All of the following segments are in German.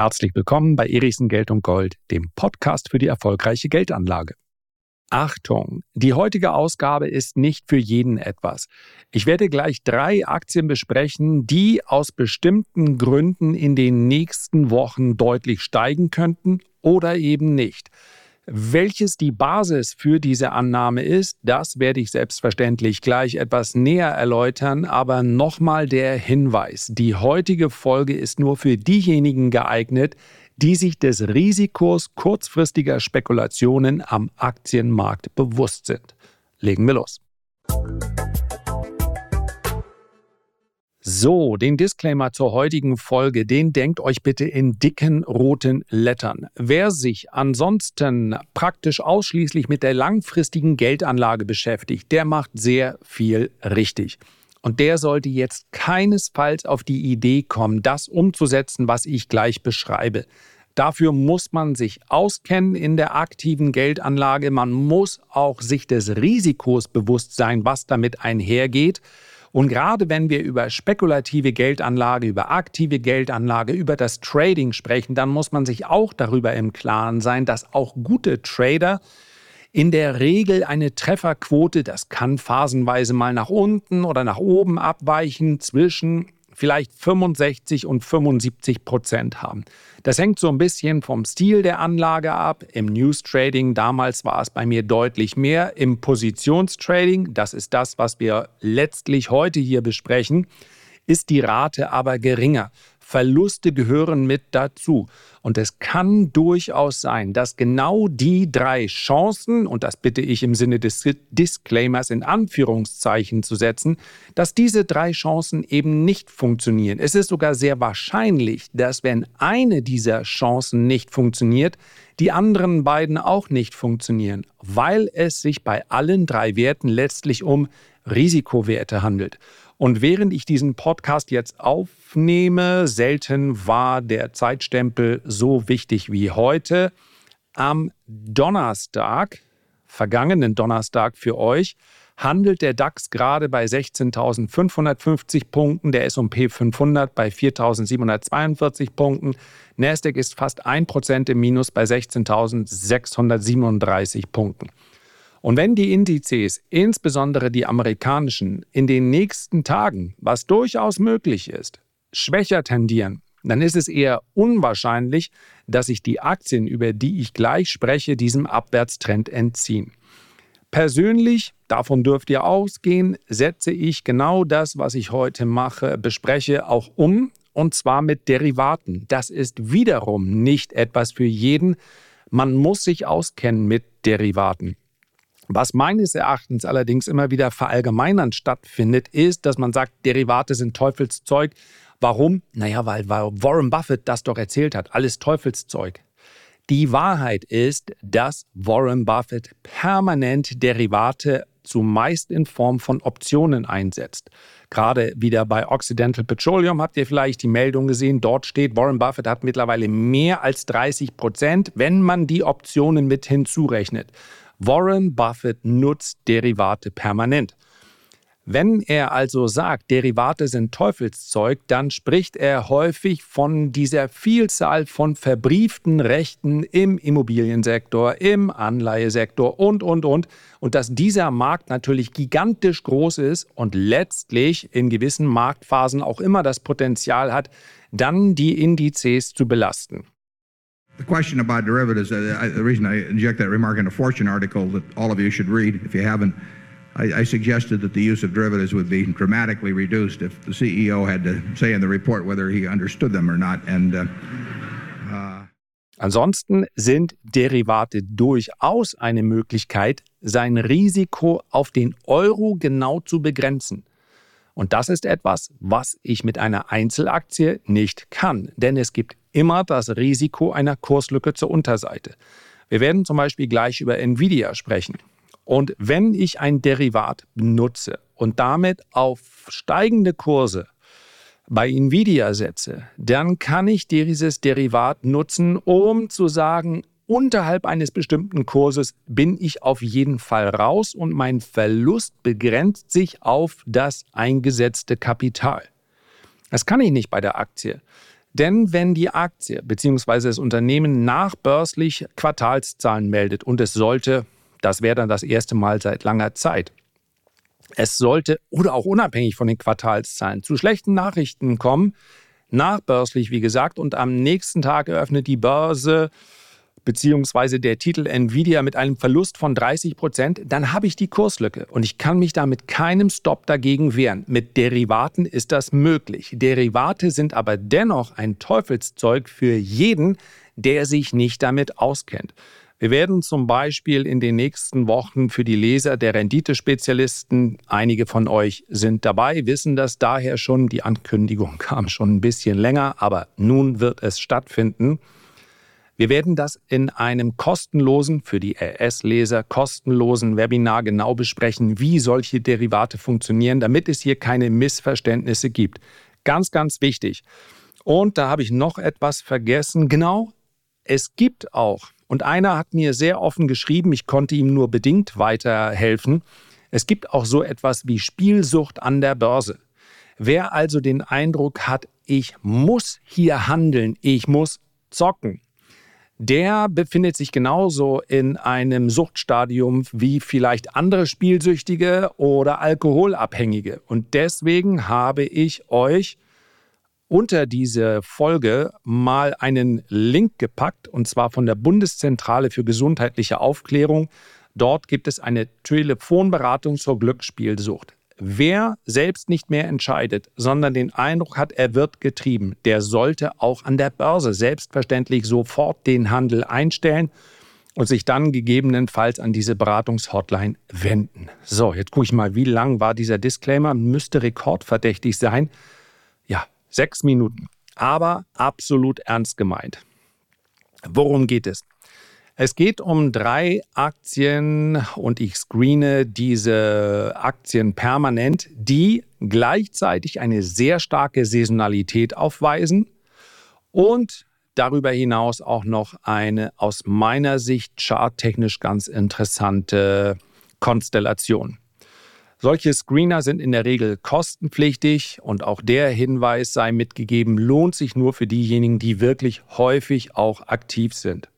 Herzlich willkommen bei Erichsen Geld und Gold, dem Podcast für die erfolgreiche Geldanlage. Achtung, die heutige Ausgabe ist nicht für jeden etwas. Ich werde gleich drei Aktien besprechen, die aus bestimmten Gründen in den nächsten Wochen deutlich steigen könnten oder eben nicht. Welches die Basis für diese Annahme ist, das werde ich selbstverständlich gleich etwas näher erläutern, aber nochmal der Hinweis, die heutige Folge ist nur für diejenigen geeignet, die sich des Risikos kurzfristiger Spekulationen am Aktienmarkt bewusst sind. Legen wir los. So, den Disclaimer zur heutigen Folge, den denkt euch bitte in dicken roten Lettern. Wer sich ansonsten praktisch ausschließlich mit der langfristigen Geldanlage beschäftigt, der macht sehr viel richtig. Und der sollte jetzt keinesfalls auf die Idee kommen, das umzusetzen, was ich gleich beschreibe. Dafür muss man sich auskennen in der aktiven Geldanlage. Man muss auch sich des Risikos bewusst sein, was damit einhergeht. Und gerade wenn wir über spekulative Geldanlage, über aktive Geldanlage, über das Trading sprechen, dann muss man sich auch darüber im Klaren sein, dass auch gute Trader in der Regel eine Trefferquote, das kann phasenweise mal nach unten oder nach oben abweichen, zwischen vielleicht 65 und 75 Prozent haben. Das hängt so ein bisschen vom Stil der Anlage ab. Im News Trading damals war es bei mir deutlich mehr. Im Positionstrading, das ist das, was wir letztlich heute hier besprechen, ist die Rate aber geringer. Verluste gehören mit dazu. Und es kann durchaus sein, dass genau die drei Chancen, und das bitte ich im Sinne des Disclaimers in Anführungszeichen zu setzen, dass diese drei Chancen eben nicht funktionieren. Es ist sogar sehr wahrscheinlich, dass wenn eine dieser Chancen nicht funktioniert, die anderen beiden auch nicht funktionieren, weil es sich bei allen drei Werten letztlich um Risikowerte handelt. Und während ich diesen Podcast jetzt aufnehme, selten war der Zeitstempel so wichtig wie heute. Am Donnerstag, vergangenen Donnerstag für euch, handelt der DAX gerade bei 16.550 Punkten, der S&P 500 bei 4.742 Punkten, Nasdaq ist fast 1% im Minus bei 16.637 Punkten. Und wenn die Indizes, insbesondere die amerikanischen, in den nächsten Tagen, was durchaus möglich ist, schwächer tendieren, dann ist es eher unwahrscheinlich, dass sich die Aktien, über die ich gleich spreche, diesem Abwärtstrend entziehen. Persönlich, davon dürft ihr ausgehen, setze ich genau das, was ich heute mache, bespreche, auch um, und zwar mit Derivaten. Das ist wiederum nicht etwas für jeden. Man muss sich auskennen mit Derivaten. Was meines Erachtens allerdings immer wieder verallgemeinern stattfindet, ist, dass man sagt, Derivate sind Teufelszeug. Warum? Naja, weil, Warren Buffett das doch erzählt hat. Alles Teufelszeug. Die Wahrheit ist, dass Warren Buffett permanent Derivate zumeist in Form von Optionen einsetzt. Gerade wieder bei Occidental Petroleum habt ihr vielleicht die Meldung gesehen. Dort steht, Warren Buffett hat mittlerweile mehr als 30 Prozent, wenn man die Optionen mit hinzurechnet. Warren Buffett nutzt Derivate permanent. Wenn er also sagt, Derivate sind Teufelszeug, dann spricht er häufig von dieser Vielzahl von verbrieften Rechten im Immobiliensektor, im Anleihesektor und, und, und. Und dass dieser Markt natürlich gigantisch groß ist und letztlich in gewissen Marktphasen auch immer das Potenzial hat, dann die Indizes zu belasten. The question about derivatives, uh, I, the reason I inject that remark in a Fortune article that all of you should read if you haven't, I, I, suggested that the use of derivatives would be dramatically reduced if the CEO had to say in the report whether he understood them or not. And uh, uh, Ansonsten sind Derivate durchaus eine Möglichkeit, sein Risiko auf den Euro genau zu begrenzen. Und das ist etwas, was ich mit einer Einzelaktie nicht kann, denn es gibt immer das Risiko einer Kurslücke zur Unterseite. Wir werden zum Beispiel gleich über Nvidia sprechen. Und wenn ich ein Derivat benutze und damit auf steigende Kurse bei Nvidia setze, dann kann ich dieses Derivat nutzen, um zu sagen, unterhalb eines bestimmten Kurses bin ich auf jeden Fall raus und mein Verlust begrenzt sich auf das eingesetzte Kapital. Das kann ich nicht bei der Aktie. Denn wenn die Aktie bzw. das Unternehmen nachbörslich Quartalszahlen meldet und es sollte, das wäre dann das erste Mal seit langer Zeit, es sollte oder auch unabhängig von den Quartalszahlen zu schlechten Nachrichten kommen, nachbörslich wie gesagt, und am nächsten Tag eröffnet die Börse beziehungsweise der Titel Nvidia mit einem Verlust von 30 Prozent, dann habe ich die Kurslücke und ich kann mich da mit keinem Stop dagegen wehren. Mit Derivaten ist das möglich. Derivate sind aber dennoch ein Teufelszeug für jeden, der sich nicht damit auskennt. Wir werden zum Beispiel in den nächsten Wochen für die Leser der Renditespezialisten, einige von euch sind dabei, wissen das daher schon, die Ankündigung kam schon ein bisschen länger, aber nun wird es stattfinden. Wir werden das in einem kostenlosen, für die RS-Leser kostenlosen Webinar genau besprechen, wie solche Derivate funktionieren, damit es hier keine Missverständnisse gibt. Ganz, ganz wichtig. Und da habe ich noch etwas vergessen. Genau, es gibt auch, und einer hat mir sehr offen geschrieben, ich konnte ihm nur bedingt weiterhelfen, es gibt auch so etwas wie Spielsucht an der Börse. Wer also den Eindruck hat, ich muss hier handeln, ich muss zocken, der befindet sich genauso in einem Suchtstadium wie vielleicht andere Spielsüchtige oder Alkoholabhängige. Und deswegen habe ich euch unter diese Folge mal einen Link gepackt, und zwar von der Bundeszentrale für gesundheitliche Aufklärung. Dort gibt es eine Telefonberatung zur Glücksspielsucht. Wer selbst nicht mehr entscheidet, sondern den Eindruck hat, er wird getrieben, der sollte auch an der Börse selbstverständlich sofort den Handel einstellen und sich dann gegebenenfalls an diese Beratungshotline wenden. So, jetzt gucke ich mal, wie lang war dieser Disclaimer? Müsste rekordverdächtig sein. Ja, sechs Minuten. Aber absolut ernst gemeint. Worum geht es? Es geht um drei Aktien und ich screene diese Aktien permanent, die gleichzeitig eine sehr starke Saisonalität aufweisen und darüber hinaus auch noch eine aus meiner Sicht charttechnisch ganz interessante Konstellation. Solche Screener sind in der Regel kostenpflichtig und auch der Hinweis sei mitgegeben, lohnt sich nur für diejenigen, die wirklich häufig auch aktiv sind.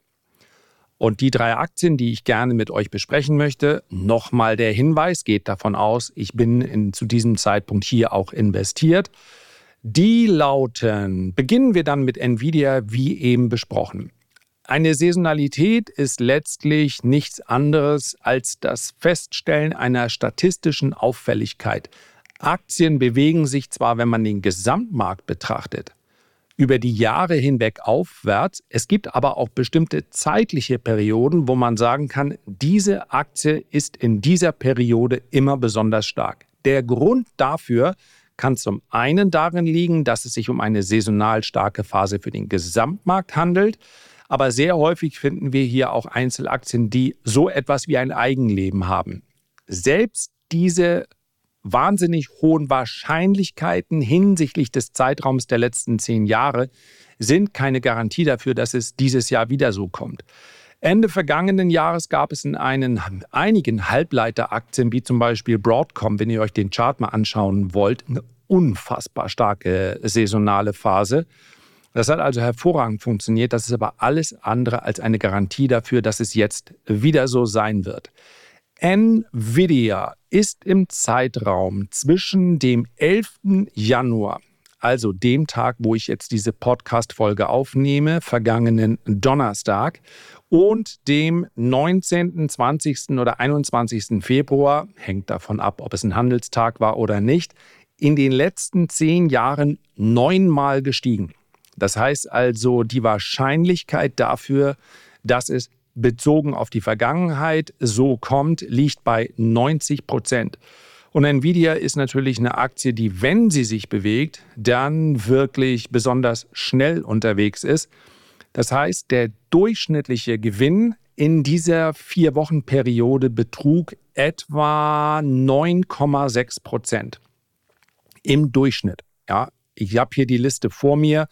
Und die drei Aktien, die ich gerne mit euch besprechen möchte, nochmal der Hinweis, geht davon aus, ich bin in, zu diesem Zeitpunkt hier auch investiert. Die lauten, beginnen wir dann mit Nvidia, wie eben besprochen. Eine Saisonalität ist letztlich nichts anderes als das Feststellen einer statistischen Auffälligkeit. Aktien bewegen sich zwar, wenn man den Gesamtmarkt betrachtet, über die Jahre hinweg aufwärts. Es gibt aber auch bestimmte zeitliche Perioden, wo man sagen kann, diese Aktie ist in dieser Periode immer besonders stark. Der Grund dafür kann zum einen darin liegen, dass es sich um eine saisonal starke Phase für den Gesamtmarkt handelt. Aber sehr häufig finden wir hier auch Einzelaktien, die so etwas wie ein Eigenleben haben. Selbst diese wahnsinnig hohen Wahrscheinlichkeiten hinsichtlich des Zeitraums der letzten zehn Jahre sind keine Garantie dafür, dass es dieses Jahr wieder so kommt. Ende vergangenen Jahres gab es in einen, einigen Halbleiteraktien, wie zum Beispiel Broadcom, wenn ihr euch den Chart mal anschauen wollt, eine unfassbar starke saisonale Phase. Das hat also hervorragend funktioniert. Das ist aber alles andere als eine Garantie dafür, dass es jetzt wieder so sein wird. Nvidia ist im Zeitraum zwischen dem 11. Januar, also dem Tag, wo ich jetzt diese Podcast-Folge aufnehme, vergangenen Donnerstag, und dem 19., 20. oder 21. Februar, hängt davon ab, ob es ein Handelstag war oder nicht, in den letzten zehn Jahren neunmal gestiegen. Das heißt also, die Wahrscheinlichkeit dafür, dass es bezogen auf die Vergangenheit so kommt, liegt bei 90 Prozent. Und Nvidia ist natürlich eine Aktie, die, wenn sie sich bewegt, dann wirklich besonders schnell unterwegs ist. Das heißt, der durchschnittliche Gewinn in dieser vier Wochen Periode betrug etwa 9,6 Prozent im Durchschnitt. Ja, ich habe hier die Liste vor mir.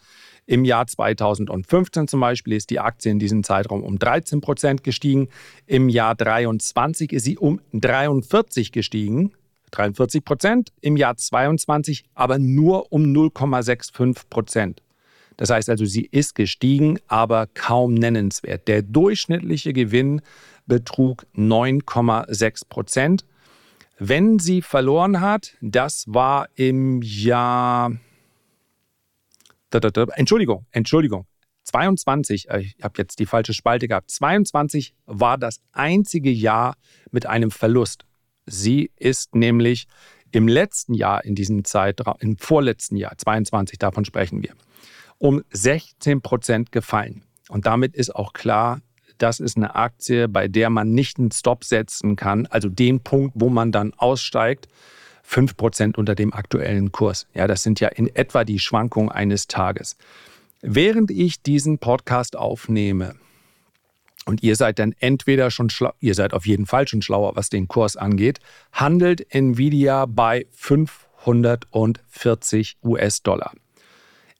Im Jahr 2015 zum Beispiel ist die Aktie in diesem Zeitraum um 13 Prozent gestiegen. Im Jahr 2023 ist sie um 43 gestiegen. 43 Prozent. Im Jahr 22 aber nur um 0,65 Prozent. Das heißt also, sie ist gestiegen, aber kaum nennenswert. Der durchschnittliche Gewinn betrug 9,6 Prozent. Wenn sie verloren hat, das war im Jahr. Entschuldigung, Entschuldigung. 22, äh, ich habe jetzt die falsche Spalte gehabt. 22 war das einzige Jahr mit einem Verlust. Sie ist nämlich im letzten Jahr in diesem Zeitraum, im vorletzten Jahr, 22, davon sprechen wir, um 16 Prozent gefallen. Und damit ist auch klar, das ist eine Aktie, bei der man nicht einen Stop setzen kann, also den Punkt, wo man dann aussteigt, 5% unter dem aktuellen Kurs. Ja, das sind ja in etwa die Schwankungen eines Tages. Während ich diesen Podcast aufnehme, und ihr seid dann entweder schon schlau, ihr seid auf jeden Fall schon schlauer, was den Kurs angeht, handelt Nvidia bei 540 US-Dollar.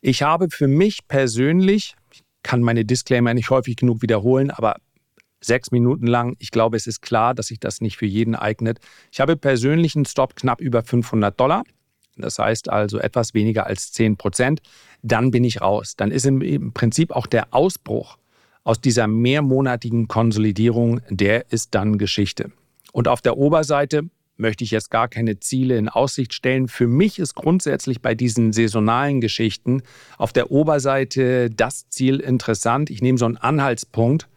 Ich habe für mich persönlich kann meine Disclaimer nicht häufig genug wiederholen, aber sechs Minuten lang, ich glaube, es ist klar, dass sich das nicht für jeden eignet. Ich habe persönlich einen Stop knapp über 500 Dollar. Das heißt also etwas weniger als 10 Prozent. Dann bin ich raus. Dann ist im Prinzip auch der Ausbruch aus dieser mehrmonatigen Konsolidierung, der ist dann Geschichte. Und auf der Oberseite möchte ich jetzt gar keine Ziele in Aussicht stellen. Für mich ist grundsätzlich bei diesen saisonalen Geschichten auf der Oberseite das Ziel interessant. Ich nehme so einen Anhaltspunkt.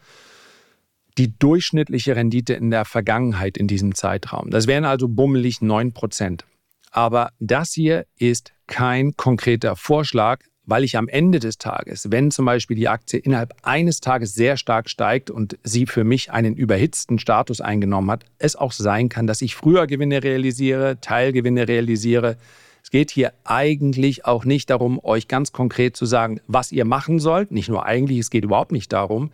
Die durchschnittliche Rendite in der Vergangenheit in diesem Zeitraum. Das wären also bummelig 9 Prozent. Aber das hier ist kein konkreter Vorschlag, weil ich am Ende des Tages, wenn zum Beispiel die Aktie innerhalb eines Tages sehr stark steigt und sie für mich einen überhitzten Status eingenommen hat, es auch sein kann, dass ich früher Gewinne realisiere, Teilgewinne realisiere. Es geht hier eigentlich auch nicht darum, euch ganz konkret zu sagen, was ihr machen sollt. Nicht nur eigentlich, es geht überhaupt nicht darum,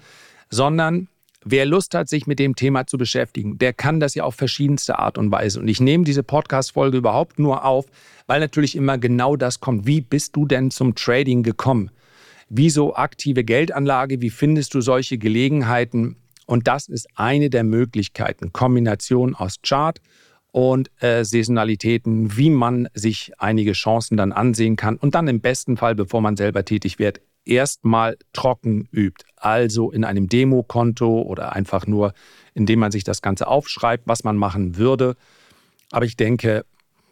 sondern Wer Lust hat, sich mit dem Thema zu beschäftigen, der kann das ja auf verschiedenste Art und Weise. Und ich nehme diese Podcast-Folge überhaupt nur auf, weil natürlich immer genau das kommt. Wie bist du denn zum Trading gekommen? Wieso aktive Geldanlage? Wie findest du solche Gelegenheiten? Und das ist eine der Möglichkeiten. Kombination aus Chart und äh, Saisonalitäten, wie man sich einige Chancen dann ansehen kann und dann im besten Fall, bevor man selber tätig wird, erstmal trocken übt. Also in einem Demokonto oder einfach nur, indem man sich das Ganze aufschreibt, was man machen würde. Aber ich denke,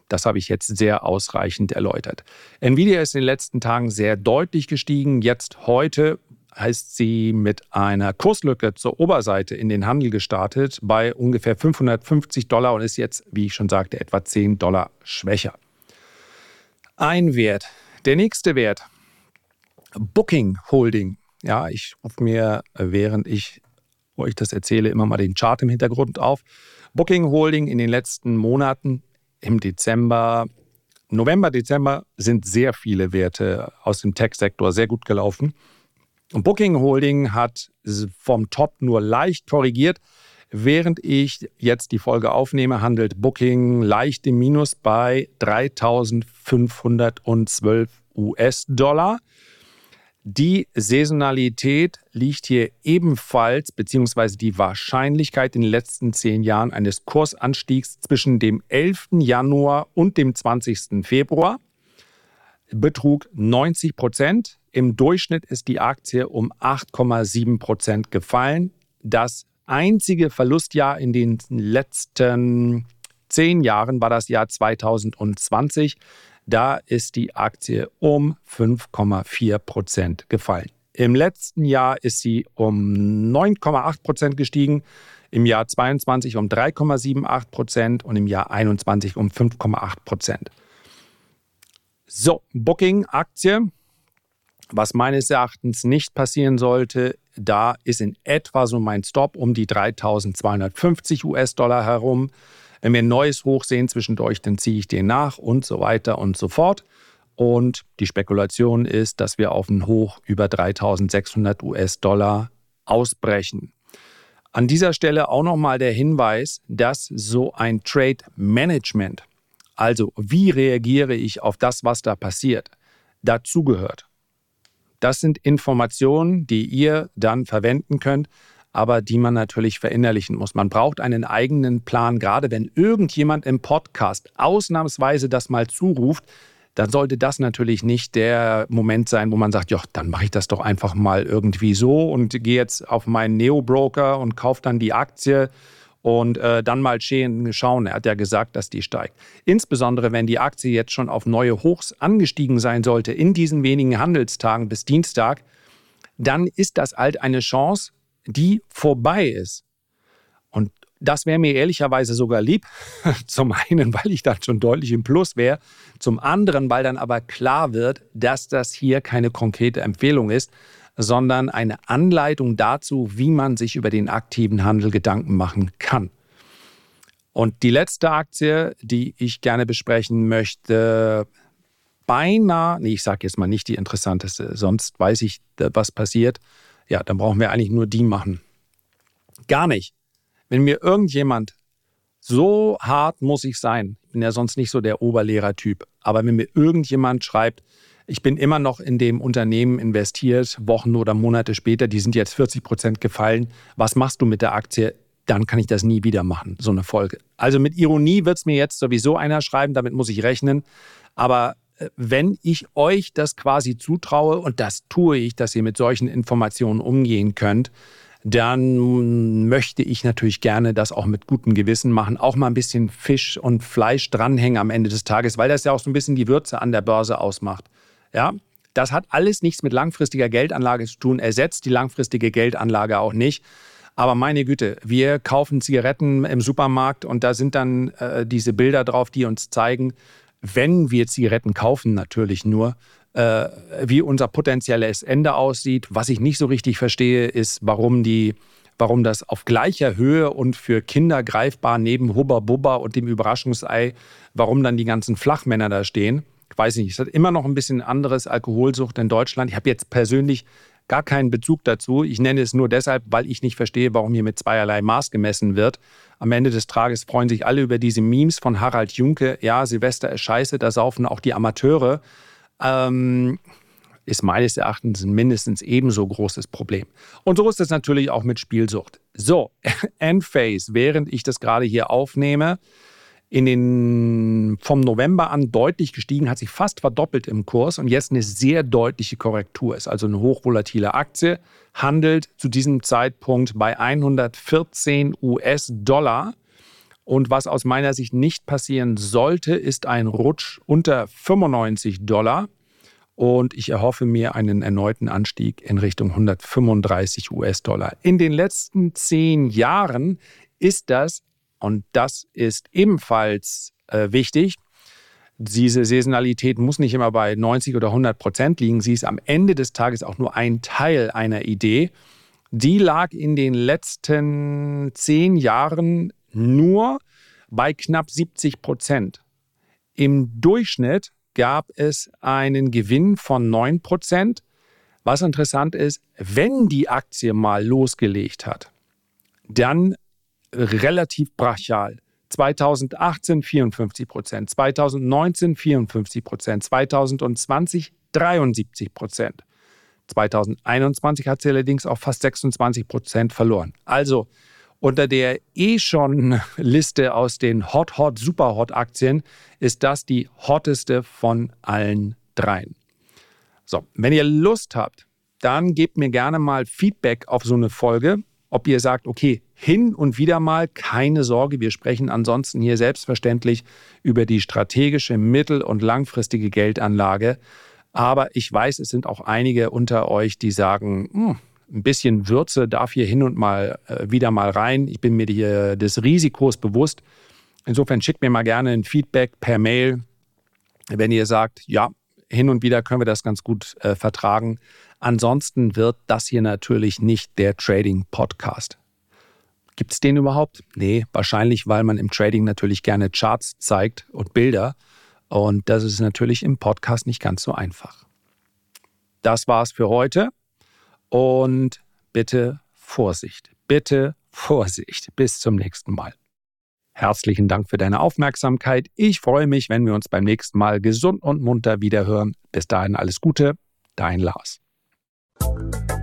das habe ich jetzt sehr ausreichend erläutert. Nvidia ist in den letzten Tagen sehr deutlich gestiegen. Jetzt heute heißt sie mit einer Kurslücke zur Oberseite in den Handel gestartet bei ungefähr 550 Dollar und ist jetzt, wie ich schon sagte, etwa 10 Dollar schwächer. Ein Wert. Der nächste Wert, Booking Holding. Ja, ich rufe mir, während ich euch das erzähle, immer mal den Chart im Hintergrund auf. Booking Holding in den letzten Monaten im Dezember, November, Dezember sind sehr viele Werte aus dem Tech-Sektor sehr gut gelaufen. Und Booking Holding hat vom Top nur leicht korrigiert. Während ich jetzt die Folge aufnehme, handelt Booking leicht im Minus bei 3512 US-Dollar. Die Saisonalität liegt hier ebenfalls, beziehungsweise die Wahrscheinlichkeit in den letzten zehn Jahren eines Kursanstiegs zwischen dem 11. Januar und dem 20. Februar betrug 90 Prozent. Im Durchschnitt ist die Aktie um 8,7 Prozent gefallen. Das einzige Verlustjahr in den letzten zehn Jahren war das Jahr 2020. Da ist die Aktie um 5,4 Prozent gefallen. Im letzten Jahr ist sie um 9,8 Prozent gestiegen, im Jahr 22 um 3,78 Prozent und im Jahr 21 um 5,8 Prozent. So, Booking-Aktie, was meines Erachtens nicht passieren sollte, da ist in etwa so mein Stop um die 3250 US-Dollar herum. Wenn wir ein neues Hoch sehen zwischendurch, dann ziehe ich den nach und so weiter und so fort. Und die Spekulation ist, dass wir auf ein Hoch über 3600 US-Dollar ausbrechen. An dieser Stelle auch nochmal der Hinweis, dass so ein Trade Management, also wie reagiere ich auf das, was da passiert, dazugehört. Das sind Informationen, die ihr dann verwenden könnt, aber die man natürlich verinnerlichen muss. Man braucht einen eigenen Plan, gerade wenn irgendjemand im Podcast ausnahmsweise das mal zuruft, dann sollte das natürlich nicht der Moment sein, wo man sagt, ja, dann mache ich das doch einfach mal irgendwie so und gehe jetzt auf meinen Neo-Broker und kaufe dann die Aktie und äh, dann mal schauen. Er hat ja gesagt, dass die steigt. Insbesondere, wenn die Aktie jetzt schon auf neue Hochs angestiegen sein sollte in diesen wenigen Handelstagen bis Dienstag, dann ist das halt eine Chance, die vorbei ist. Und das wäre mir ehrlicherweise sogar lieb. Zum einen, weil ich dann schon deutlich im Plus wäre. Zum anderen, weil dann aber klar wird, dass das hier keine konkrete Empfehlung ist, sondern eine Anleitung dazu, wie man sich über den aktiven Handel Gedanken machen kann. Und die letzte Aktie, die ich gerne besprechen möchte, beinahe, nee, ich sage jetzt mal nicht die interessanteste, sonst weiß ich, was passiert. Ja, dann brauchen wir eigentlich nur die machen. Gar nicht. Wenn mir irgendjemand so hart muss ich sein, ich bin ja sonst nicht so der Oberlehrertyp, aber wenn mir irgendjemand schreibt, ich bin immer noch in dem Unternehmen investiert, Wochen oder Monate später, die sind jetzt 40 Prozent gefallen. Was machst du mit der Aktie? Dann kann ich das nie wieder machen, so eine Folge. Also mit Ironie wird es mir jetzt sowieso einer schreiben, damit muss ich rechnen. Aber wenn ich euch das quasi zutraue, und das tue ich, dass ihr mit solchen Informationen umgehen könnt, dann möchte ich natürlich gerne das auch mit gutem Gewissen machen, auch mal ein bisschen Fisch und Fleisch dranhängen am Ende des Tages, weil das ja auch so ein bisschen die Würze an der Börse ausmacht. Ja, das hat alles nichts mit langfristiger Geldanlage zu tun, ersetzt die langfristige Geldanlage auch nicht. Aber meine Güte, wir kaufen Zigaretten im Supermarkt und da sind dann äh, diese Bilder drauf, die uns zeigen, wenn wir Zigaretten kaufen, natürlich nur, äh, wie unser potenzielles Ende aussieht. Was ich nicht so richtig verstehe, ist, warum die warum das auf gleicher Höhe und für Kinder greifbar neben Hubba Bubba und dem Überraschungsei, warum dann die ganzen Flachmänner da stehen weiß ich nicht, es hat immer noch ein bisschen anderes Alkoholsucht in Deutschland. Ich habe jetzt persönlich gar keinen Bezug dazu. Ich nenne es nur deshalb, weil ich nicht verstehe, warum hier mit zweierlei Maß gemessen wird. Am Ende des Tages freuen sich alle über diese Memes von Harald Junke. Ja, Silvester ist scheiße, da saufen auch die Amateure. Ähm, ist meines Erachtens ein mindestens ebenso großes Problem. Und so ist es natürlich auch mit Spielsucht. So, Endphase, während ich das gerade hier aufnehme, in den, vom November an deutlich gestiegen, hat sich fast verdoppelt im Kurs und jetzt eine sehr deutliche Korrektur ist. Also eine hochvolatile Aktie handelt zu diesem Zeitpunkt bei 114 US-Dollar. Und was aus meiner Sicht nicht passieren sollte, ist ein Rutsch unter 95 Dollar. Und ich erhoffe mir einen erneuten Anstieg in Richtung 135 US-Dollar. In den letzten zehn Jahren ist das und das ist ebenfalls äh, wichtig. Diese Saisonalität muss nicht immer bei 90 oder 100 Prozent liegen. Sie ist am Ende des Tages auch nur ein Teil einer Idee. Die lag in den letzten zehn Jahren nur bei knapp 70 Prozent. Im Durchschnitt gab es einen Gewinn von 9 Prozent. Was interessant ist, wenn die Aktie mal losgelegt hat, dann relativ brachial. 2018 54 Prozent, 2019 54 Prozent, 2020 73 Prozent. 2021 hat sie allerdings auf fast 26 Prozent verloren. Also unter der eh schon Liste aus den Hot, Hot, Super Hot Aktien ist das die hotteste von allen dreien. So, wenn ihr Lust habt, dann gebt mir gerne mal Feedback auf so eine Folge ob ihr sagt, okay, hin und wieder mal, keine Sorge, wir sprechen ansonsten hier selbstverständlich über die strategische mittel- und langfristige Geldanlage. Aber ich weiß, es sind auch einige unter euch, die sagen, hm, ein bisschen Würze darf hier hin und mal äh, wieder mal rein. Ich bin mir die, des Risikos bewusst. Insofern schickt mir mal gerne ein Feedback per Mail, wenn ihr sagt, ja, hin und wieder können wir das ganz gut äh, vertragen. Ansonsten wird das hier natürlich nicht der Trading Podcast. Gibt es den überhaupt? Nee, wahrscheinlich, weil man im Trading natürlich gerne Charts zeigt und Bilder. Und das ist natürlich im Podcast nicht ganz so einfach. Das war's für heute. Und bitte Vorsicht. Bitte Vorsicht. Bis zum nächsten Mal. Herzlichen Dank für deine Aufmerksamkeit. Ich freue mich, wenn wir uns beim nächsten Mal gesund und munter wiederhören. Bis dahin alles Gute, dein Lars. Thank you.